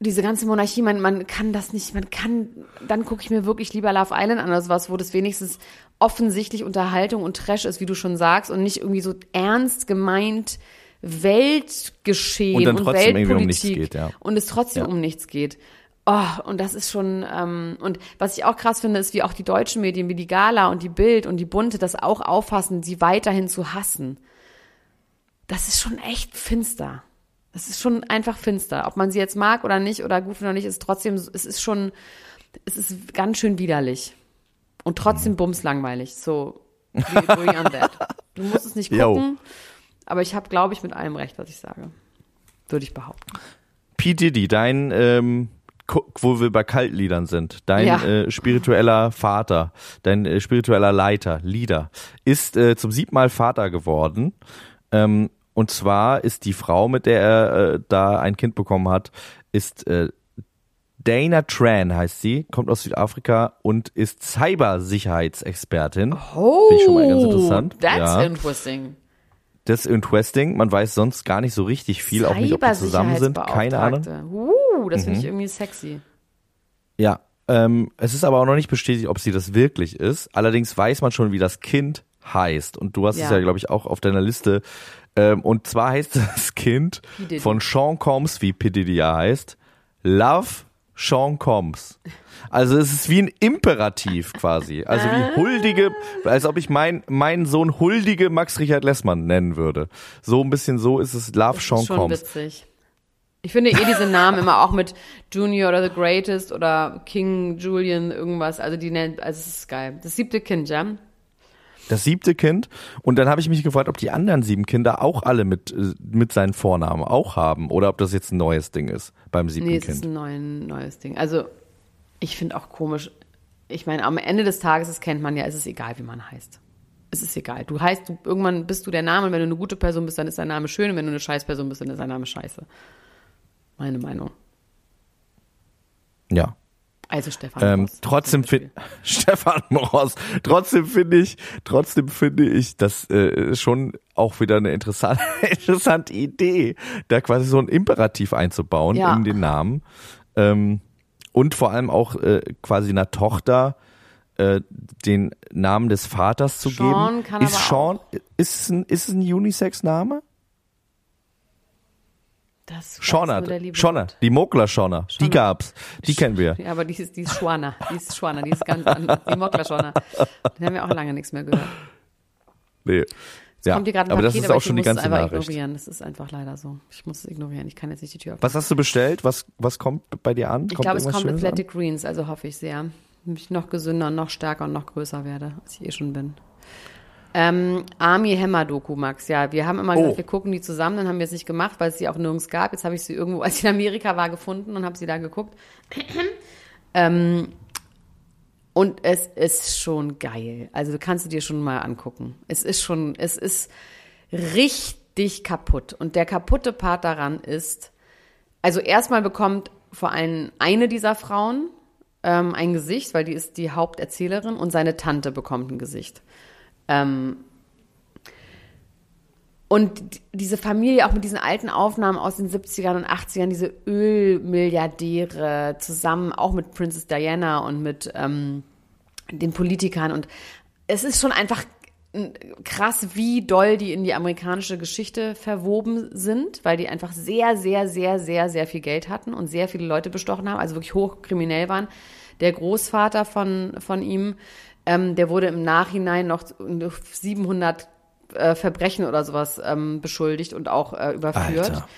diese ganze Monarchie, man, man kann das nicht, man kann, dann gucke ich mir wirklich lieber Love Island an oder sowas, wo das wenigstens offensichtlich Unterhaltung und Trash ist, wie du schon sagst, und nicht irgendwie so ernst gemeint Weltgeschehen Und und, dann trotzdem irgendwie um Weltpolitik nichts geht, ja. und es trotzdem Ja. um nichts geht. Oh, und das ist schon, ähm, und was ich auch krass finde, ist, wie auch die deutschen Medien, wie die Gala und die Bild und die Bunte das auch auffassen, sie weiterhin zu hassen. Das ist schon echt finster. Das ist schon einfach finster. Ob man sie jetzt mag oder nicht oder gut oder nicht, ist trotzdem, es ist schon, es ist ganz schön widerlich. Und Mhm. trotzdem bumslangweilig. So, agree on that. Du musst es nicht <laughs> Yo. gucken, aber ich habe, glaube ich, mit allem recht, was ich sage. Würde ich behaupten. P. Diddy, dein, ähm, wo wir bei Kaltliedern sind, dein Ja. äh, spiritueller Vater, dein äh, spiritueller Leiter, Leader, ist äh, zum siebten Mal Vater geworden. Ähm, und zwar ist die Frau, mit der er äh, da ein Kind bekommen hat, ist äh, Dana Tran heißt sie, kommt aus Südafrika und ist Cybersicherheitsexpertin. Oh, Finde ich schon mal ganz interessant. That's Ja. interesting. Das ist interesting. Man weiß sonst gar nicht so richtig viel, auch nicht, ob die zusammen sind. Keine Ahnung. Uh, das finde ich irgendwie sexy. Ja, ähm, es ist aber auch noch nicht bestätigt, ob sie das wirklich ist. Allerdings weiß man schon, wie das Kind heißt. Und du hast es Ja. ja, glaube ich, auch auf deiner Liste. Ähm, und zwar heißt <laughs> das Kind von Sean Combs, wie P. Diddy ja heißt, Love Sean Combs. Also es ist wie ein Imperativ quasi. Also Ah. wie huldige, als ob ich mein, meinen Sohn huldige Max Richard Lessmann nennen würde. So ein bisschen so ist es Love Das Sean ist schon Combs. witzig. Ich finde eh diese Namen immer auch mit Junior oder The Greatest oder King Julian irgendwas. Also die nennen, also es ist geil. Das siebte Kind, ja? Das siebte Kind. Und dann habe ich mich gefragt, ob die anderen sieben Kinder auch alle mit, äh, mit seinen Vornamen auch haben oder ob das jetzt ein neues Ding ist beim siebten Nee, es ist Kind. ein neuen, neues Ding. Also ich finde auch komisch. Ich meine, am Ende des Tages, das kennt man ja, ist es egal, wie man heißt. Es ist egal. Du heißt, du, irgendwann bist du der Name und wenn du eine gute Person bist, dann ist dein Name schön und wenn du eine Scheißperson bist, dann ist dein Name scheiße. Meine Meinung. Ja. Also Stefan. Ähm, Ross, trotzdem finde <laughs> Stefan Ross, trotzdem finde ich, trotzdem finde ich, das äh, ist schon auch wieder eine interessante, <laughs> interessante Idee, da quasi so ein Imperativ einzubauen Ja. in den Namen. Ähm, und vor allem auch äh, quasi einer Tochter äh, den Namen des Vaters zu Sean geben. kann ist Sean, ist es ein, ist es ein Unisex-Name? Das Shauna, Shauna, die Mokler Shauna, die Shauna. gab's, die kennen wir. Ja, aber die ist, die ist Schwana. Die ist Schwana, die ist ganz anders. Die Mokler Schwana. Den haben wir auch lange nichts mehr gehört. Nee. Ja, Kommt hier gerade ein aber das Paket, ist aber auch ich schon die muss es ganze einfach Nachricht. ignorieren. Das ist einfach leider so. Ich muss es ignorieren. Ich kann jetzt nicht die Tür öffnen. Was hast du bestellt? Was, was kommt bei dir an? Ich glaube, es kommt Schönes an? Athletic Greens, also hoffe ich sehr. Dass ich noch gesünder, noch stärker und noch größer werde, als ich eh schon bin. Ähm, Army Hammer Doku, Max. Ja, wir haben immer gesagt, Oh. wir gucken die zusammen, dann haben wir es nicht gemacht, weil es sie auch nirgends gab. Jetzt habe ich sie irgendwo, als ich in Amerika war, gefunden und habe sie da geguckt. <clears throat> ähm, und es ist schon geil. Also kannst du dir schon mal angucken. Es ist schon, es ist richtig kaputt. Und der kaputte Part daran ist, also erstmal bekommt vor allem eine dieser Frauen ähm, ein Gesicht, weil die ist die Haupterzählerin und seine Tante bekommt ein Gesicht. Ähm, und diese Familie auch mit diesen alten Aufnahmen aus den 70ern und 80ern, diese Ölmilliardäre zusammen, auch mit Princess Diana und mit ähm, den Politikern. Und es ist schon einfach krass, wie doll die in die amerikanische Geschichte verwoben sind, weil die einfach sehr, sehr, sehr, sehr, sehr viel Geld hatten und sehr viele Leute bestochen haben, also wirklich hochkriminell waren. Der Großvater von, von ihm, ähm, der wurde im Nachhinein noch 700 äh, Verbrechen oder sowas ähm, beschuldigt und auch äh, überführt. Alter.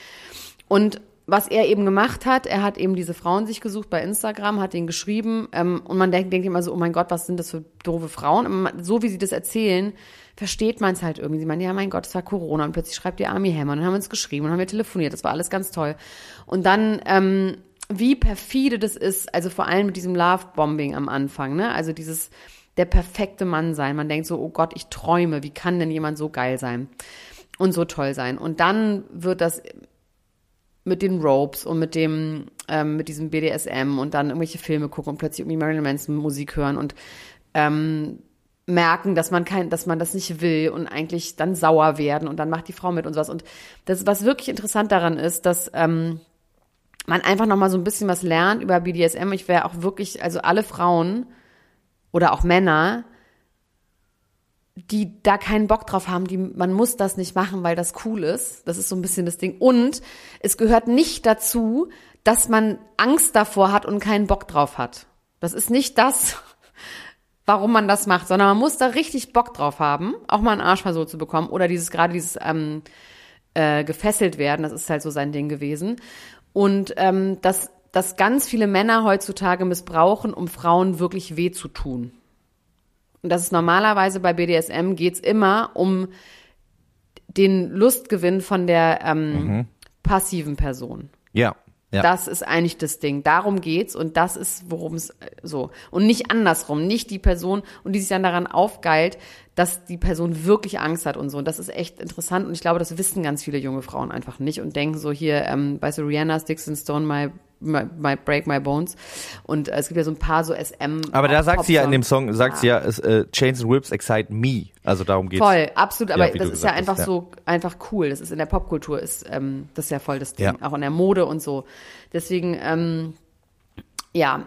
Und was er eben gemacht hat, er hat eben diese Frauen sich gesucht bei Instagram, hat denen geschrieben ähm, und man denkt, denkt immer so, oh mein Gott, was sind das für doofe Frauen? Man, so wie sie das erzählen, versteht man es halt irgendwie. Sie meinen, ja mein Gott, es war Corona und plötzlich schreibt die Army Hammer und dann haben wir uns geschrieben und haben wir telefoniert, das war alles ganz toll. Und dann, ähm, wie perfide das ist, also vor allem mit diesem Love-Bombing am Anfang, ne? Also dieses, der perfekte Mann sein. Man denkt so, oh Gott, ich träume, wie kann denn jemand so geil sein und so toll sein? Und dann wird das mit den Ropes und mit dem, ähm, mit diesem BDSM und dann irgendwelche Filme gucken und plötzlich irgendwie Marilyn Manson Musik hören und ähm, merken, dass man kein, dass man das nicht will und eigentlich dann sauer werden und dann macht die Frau mit und sowas. Und das, was wirklich interessant daran ist, dass ähm, man einfach noch mal so ein bisschen was lernt über BDSM. Ich wäre auch wirklich, also alle Frauen oder auch Männer, die da keinen Bock drauf haben, die, man muss das nicht machen, weil das cool ist. Das ist so ein bisschen das Ding. Und es gehört nicht dazu, dass man Angst davor hat und keinen Bock drauf hat. Das ist nicht das, <laughs> warum man das macht, sondern man muss da richtig Bock drauf haben, auch mal einen Arsch so zu bekommen oder dieses gerade dieses ähm, äh, gefesselt werden, das ist halt so sein Ding gewesen. Und ähm, dass, dass ganz viele Männer heutzutage missbrauchen, um Frauen wirklich weh zu tun. Und das ist normalerweise bei BDSM geht's immer um den Lustgewinn von der ähm, passiven Person. Ja. Ja. Das ist eigentlich das Ding. Darum geht's und das ist, worum es äh, so. Und nicht andersrum. Nicht die Person und die sich dann daran aufgeilt, dass die Person wirklich Angst hat und so. Und das ist echt interessant. Und ich glaube, das wissen ganz viele junge Frauen einfach nicht und denken so hier, ähm, bei so Rihanna, Sticks and Stone, my, my, my Break My Bones. Und äh, es gibt ja so ein paar so SM. Aber da sagt sie ja in dem. Song, sagt sie ja, es, äh, Chains and Whips excite me. Also darum geht's. Voll, absolut, aber Ja, das du ist ja einfach hast, ja. so, einfach cool. Das ist in der Popkultur, ist ähm, das ist ja voll das Ding, Ja. auch in der Mode und so. Deswegen, ähm, ja,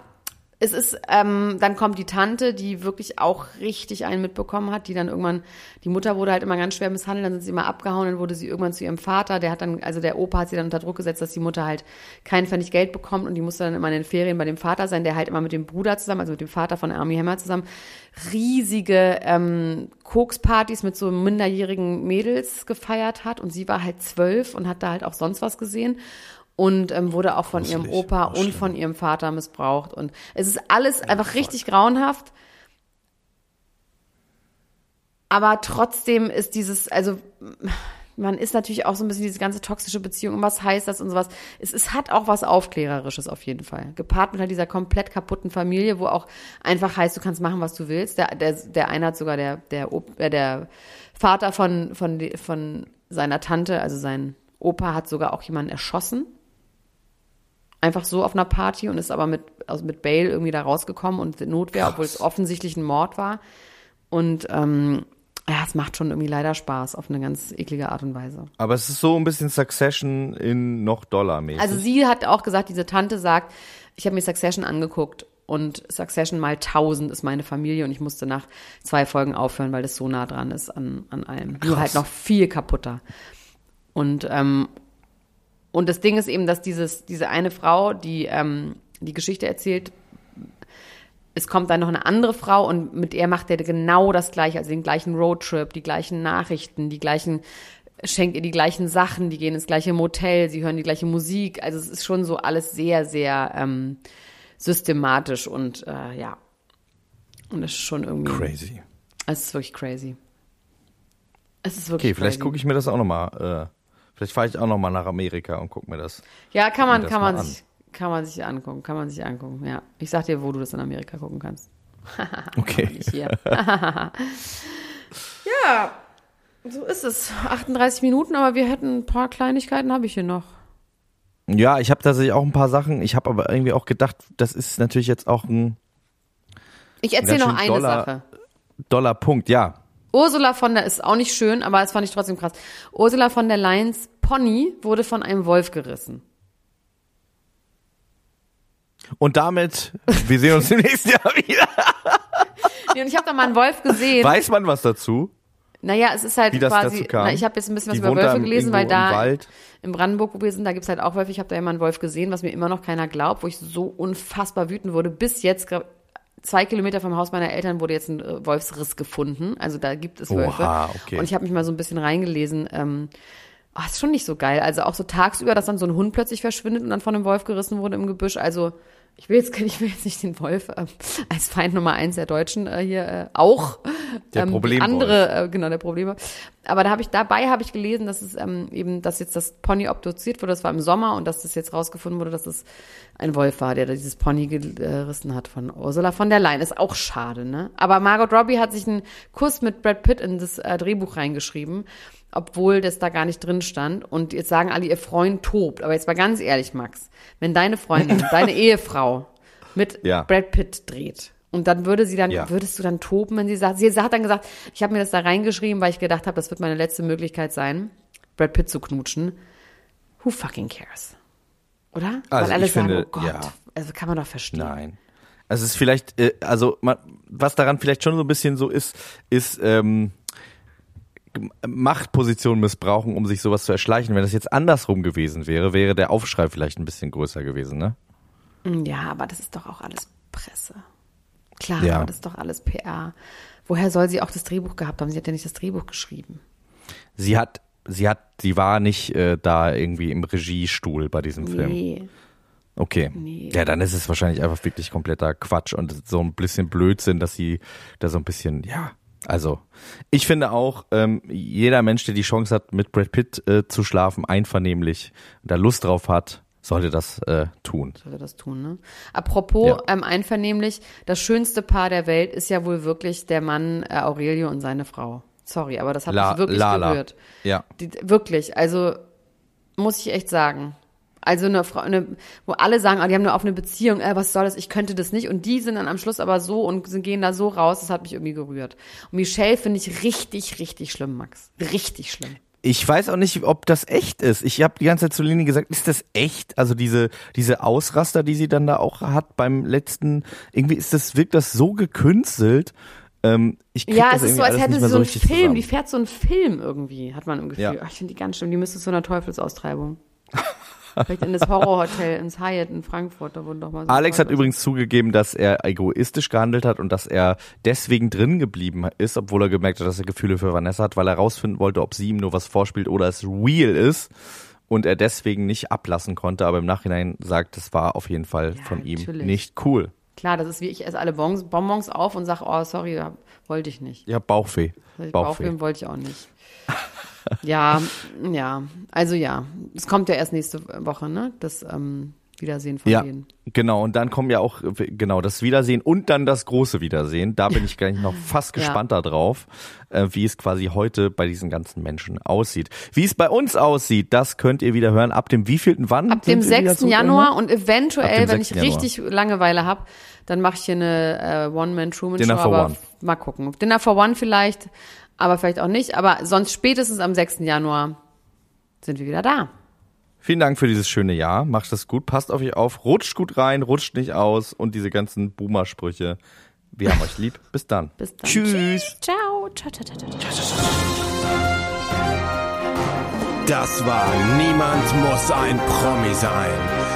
es ist, ähm, dann kommt die Tante, die wirklich auch richtig einen mitbekommen hat, die dann irgendwann, die Mutter wurde halt immer ganz schwer misshandelt, dann sind sie immer abgehauen, dann wurde sie irgendwann zu ihrem Vater, der hat dann, also der Opa hat sie dann unter Druck gesetzt, dass die Mutter halt keinen Pfennig Geld bekommt und die musste dann immer in den Ferien bei dem Vater sein, der halt immer mit dem Bruder zusammen, also mit dem Vater von Army Hammer zusammen, riesige ähm, Kokspartys mit so minderjährigen Mädels gefeiert hat und sie war halt zwölf und hat da halt auch sonst was gesehen und ähm, wurde auch von ihrem Gruselig. Opa und von ihrem Vater missbraucht und es ist alles einfach richtig grauenhaft. Aber trotzdem ist dieses, also man ist natürlich auch so ein bisschen diese ganze toxische Beziehung und was heißt das und sowas. Es, es hat auch was Aufklärerisches auf jeden Fall. Gepaart mit halt dieser komplett kaputten Familie, wo auch einfach heißt, du kannst machen, was du willst. Der, der, der eine hat sogar der, der, äh, der Vater von, von, von seiner Tante, also sein Opa hat sogar auch jemanden erschossen. Einfach so auf einer Party und ist aber mit, also mit Bail irgendwie da rausgekommen und Notwehr, obwohl es offensichtlich ein Mord war. Und ähm, ja, es macht schon irgendwie leider Spaß auf eine ganz eklige Art und Weise. Aber es ist so ein bisschen Succession in noch Dollarmäßig. Also sie hat auch gesagt, diese Tante sagt, ich habe mir Succession angeguckt und Succession mal 1000 ist meine Familie und ich musste nach zwei Folgen aufhören, weil das so nah dran ist an, an allem. Nur halt noch viel kaputter. Und, ähm, und das Ding ist eben, dass dieses, diese eine Frau, die ähm, die Geschichte erzählt, es kommt dann noch eine andere Frau und mit der macht er genau das gleiche, also den gleichen Roadtrip, die gleichen Nachrichten, die gleichen, schenkt ihr die gleichen Sachen, die gehen ins gleiche Motel, sie hören die gleiche Musik. Also es ist schon so alles sehr, sehr ähm, systematisch und äh, ja. Und es ist schon irgendwie. Crazy. Es ist wirklich crazy. Es ist wirklich Okay, vielleicht crazy. gucke ich mir das auch nochmal, äh, vielleicht fahre ich auch nochmal nach Amerika und guck mir das. Ja, kann man, kann mal man an. sich, kann man sich angucken, kann man sich angucken, ja. Ich sag dir, wo du das in Amerika gucken kannst. <laughs> Okay. <laughs> Ja, so ist es. 38 Minuten, aber wir hätten ein paar Kleinigkeiten, habe ich hier noch. Ja, ich habe tatsächlich auch ein paar Sachen. Ich habe aber irgendwie auch gedacht, das ist natürlich jetzt auch ein Ich erzähle noch eine doller- Sache. Dollarpunkt. Ja, Ursula von der ist auch nicht schön, aber das fand ich trotzdem krass. Ursula von der Leyen's Pony wurde von einem Wolf gerissen. und damit, wir sehen uns im nächsten Jahr wieder. Nee, und ich habe da mal einen Wolf gesehen. Weiß man was dazu? Naja, es ist halt Wie das quasi, dazu kam? Na, ich habe jetzt ein bisschen was Die über Wölfe im- gelesen, weil im da Wald. in Brandenburg, wo wir sind, da gibt's halt auch Wölfe. Ich habe da immer einen Wolf gesehen, was mir immer noch keiner glaubt, wo ich so unfassbar wütend wurde. Bis jetzt, zwei Kilometer vom Haus meiner Eltern wurde jetzt ein äh, Wolfsriss gefunden. Also da gibt es Wölfe. Oha, okay. Und ich habe mich mal so ein bisschen reingelesen. Ähm, oh, ist schon nicht so geil. Also auch so tagsüber, dass dann so ein Hund plötzlich verschwindet und dann von einem Wolf gerissen wurde im Gebüsch. Also ich will jetzt, ich will jetzt nicht den Wolf ähm, als Feind Nummer eins der Deutschen äh, hier äh, auch. Der ähm, wie Problemwolf. andere, äh, genau, der Probleme. Aber da habe ich, dabei habe ich gelesen, dass es ähm, eben, dass jetzt das Pony obduziert wurde, das war im Sommer und dass das jetzt rausgefunden wurde, dass es ein Wolf war, der dieses Pony gerissen hat von Ursula von der Leyen. Ist auch schade, ne? Aber Margot Robbie hat sich einen Kuss mit Brad Pitt in das äh, Drehbuch reingeschrieben, obwohl das da gar nicht drin stand. Und jetzt sagen alle, ihr Freund tobt. Aber jetzt mal ganz ehrlich, Max, wenn deine Freundin, <laughs> deine Ehefrau mit Ja. Brad Pitt dreht. Und dann würde sie dann, Ja. würdest du dann toben, wenn sie sagt, sie hat dann gesagt, ich habe mir das da reingeschrieben, weil ich gedacht habe, das wird meine letzte Möglichkeit sein, Brad Pitt zu knutschen. Who fucking cares? Oder? Also Weil alle ich finde, sagen, oh Gott, ja. also kann man doch verstehen. Nein. Es ist vielleicht, äh, also man, was daran vielleicht schon so ein bisschen so ist, ist ähm, Machtposition missbrauchen, um sich sowas zu erschleichen. Wenn das jetzt andersrum gewesen wäre, wäre der Aufschrei vielleicht ein bisschen größer gewesen, ne? Ja, aber das ist doch auch alles Presse. Klar, Ja. aber das ist doch alles PR. Woher soll sie auch das Drehbuch gehabt haben? Sie hat ja nicht das Drehbuch geschrieben. Sie hat, sie hat, sie war nicht äh, da irgendwie im Regiestuhl bei diesem Film. Nee. Okay. Nee. Ja, dann ist es wahrscheinlich einfach wirklich kompletter Quatsch und so ein bisschen Blödsinn, dass sie da so ein bisschen, ja. Also, ich finde auch, ähm, jeder Mensch, der die Chance hat, mit Brad Pitt äh, zu schlafen, einvernehmlich, da Lust drauf hat, sollte das äh, tun. sollte das tun, ne? Apropos Ja. ähm, einvernehmlich, das schönste Paar der Welt ist ja wohl wirklich der Mann äh, Aurelio und seine Frau. Sorry, aber das hat La- mich wirklich Lala. gerührt. Ja. Die, wirklich, also muss ich echt sagen. Also eine Frau, eine, wo alle sagen, ah, die haben eine offene Beziehung, äh, was soll das, ich könnte das nicht. Und die sind dann am Schluss aber so und gehen da so raus, das hat mich irgendwie gerührt. Und Michelle finde ich richtig, richtig schlimm, Max. Richtig schlimm. Ich weiß auch nicht, ob das echt ist. Ich habe die ganze Zeit zu Lini gesagt, ist das echt? Also diese diese Ausraster, die sie dann da auch hat beim letzten, irgendwie ist das wirkt das so gekünstelt. Ähm, ich Ja, es ist so, als hätte sie mehr so einen Film, zusammen. die fährt so einen Film irgendwie, hat man im Gefühl. Ja. Ach, ich finde die ganz schlimm, die müsste zu einer Teufelsaustreibung. <laughs> Vielleicht in das Horrorhotel ins Hyatt in Frankfurt, da wurden doch mal so Alex hat übrigens zugegeben, dass er egoistisch gehandelt hat und dass er deswegen drin geblieben ist, obwohl er gemerkt hat, dass er Gefühle für Vanessa hat, weil er rausfinden wollte, ob sie ihm nur was vorspielt oder es real ist und er deswegen nicht ablassen konnte, aber im Nachhinein sagt, es war auf jeden Fall Ja, von ihm natürlich. nicht cool. Klar, das ist wie ich esse alle Bonbons, auf und sage, oh, sorry, wollte ich nicht. Ja, Bauchweh. Bauchweh. Bauchweh. wollte ich auch nicht. Ja, ja, also ja, es kommt ja erst nächste Woche, ne? Das ähm, Wiedersehen von Ja, denen. genau. Und dann kommen ja auch, genau, das Wiedersehen und dann das große Wiedersehen. Da bin ich gleich noch <laughs> fast Ja. gespannter drauf, äh, wie es quasi heute bei diesen ganzen Menschen aussieht. Wie es bei uns aussieht, das könnt ihr wieder hören. Ab dem wievielten wann? Ab dem sind wir wieder 6. zurück, Januar und eventuell, wenn ich 6. Januar. richtig Langeweile habe, dann mache ich hier eine äh, One-Man-Truman-Show. Dinner for aber One. Mal gucken. Dinner for One vielleicht, aber vielleicht auch nicht. Aber sonst spätestens am 6. Januar sind wir wieder da. Vielen Dank für dieses schöne Jahr. Macht das gut, passt auf euch auf, rutscht gut rein, rutscht nicht aus und diese ganzen Boomer-Sprüche. Wir haben euch lieb. Bis dann. Bis dann. Tschüss. Ciao. Ciao, ciao, ciao, ciao. Das war Niemand muss ein Promi sein.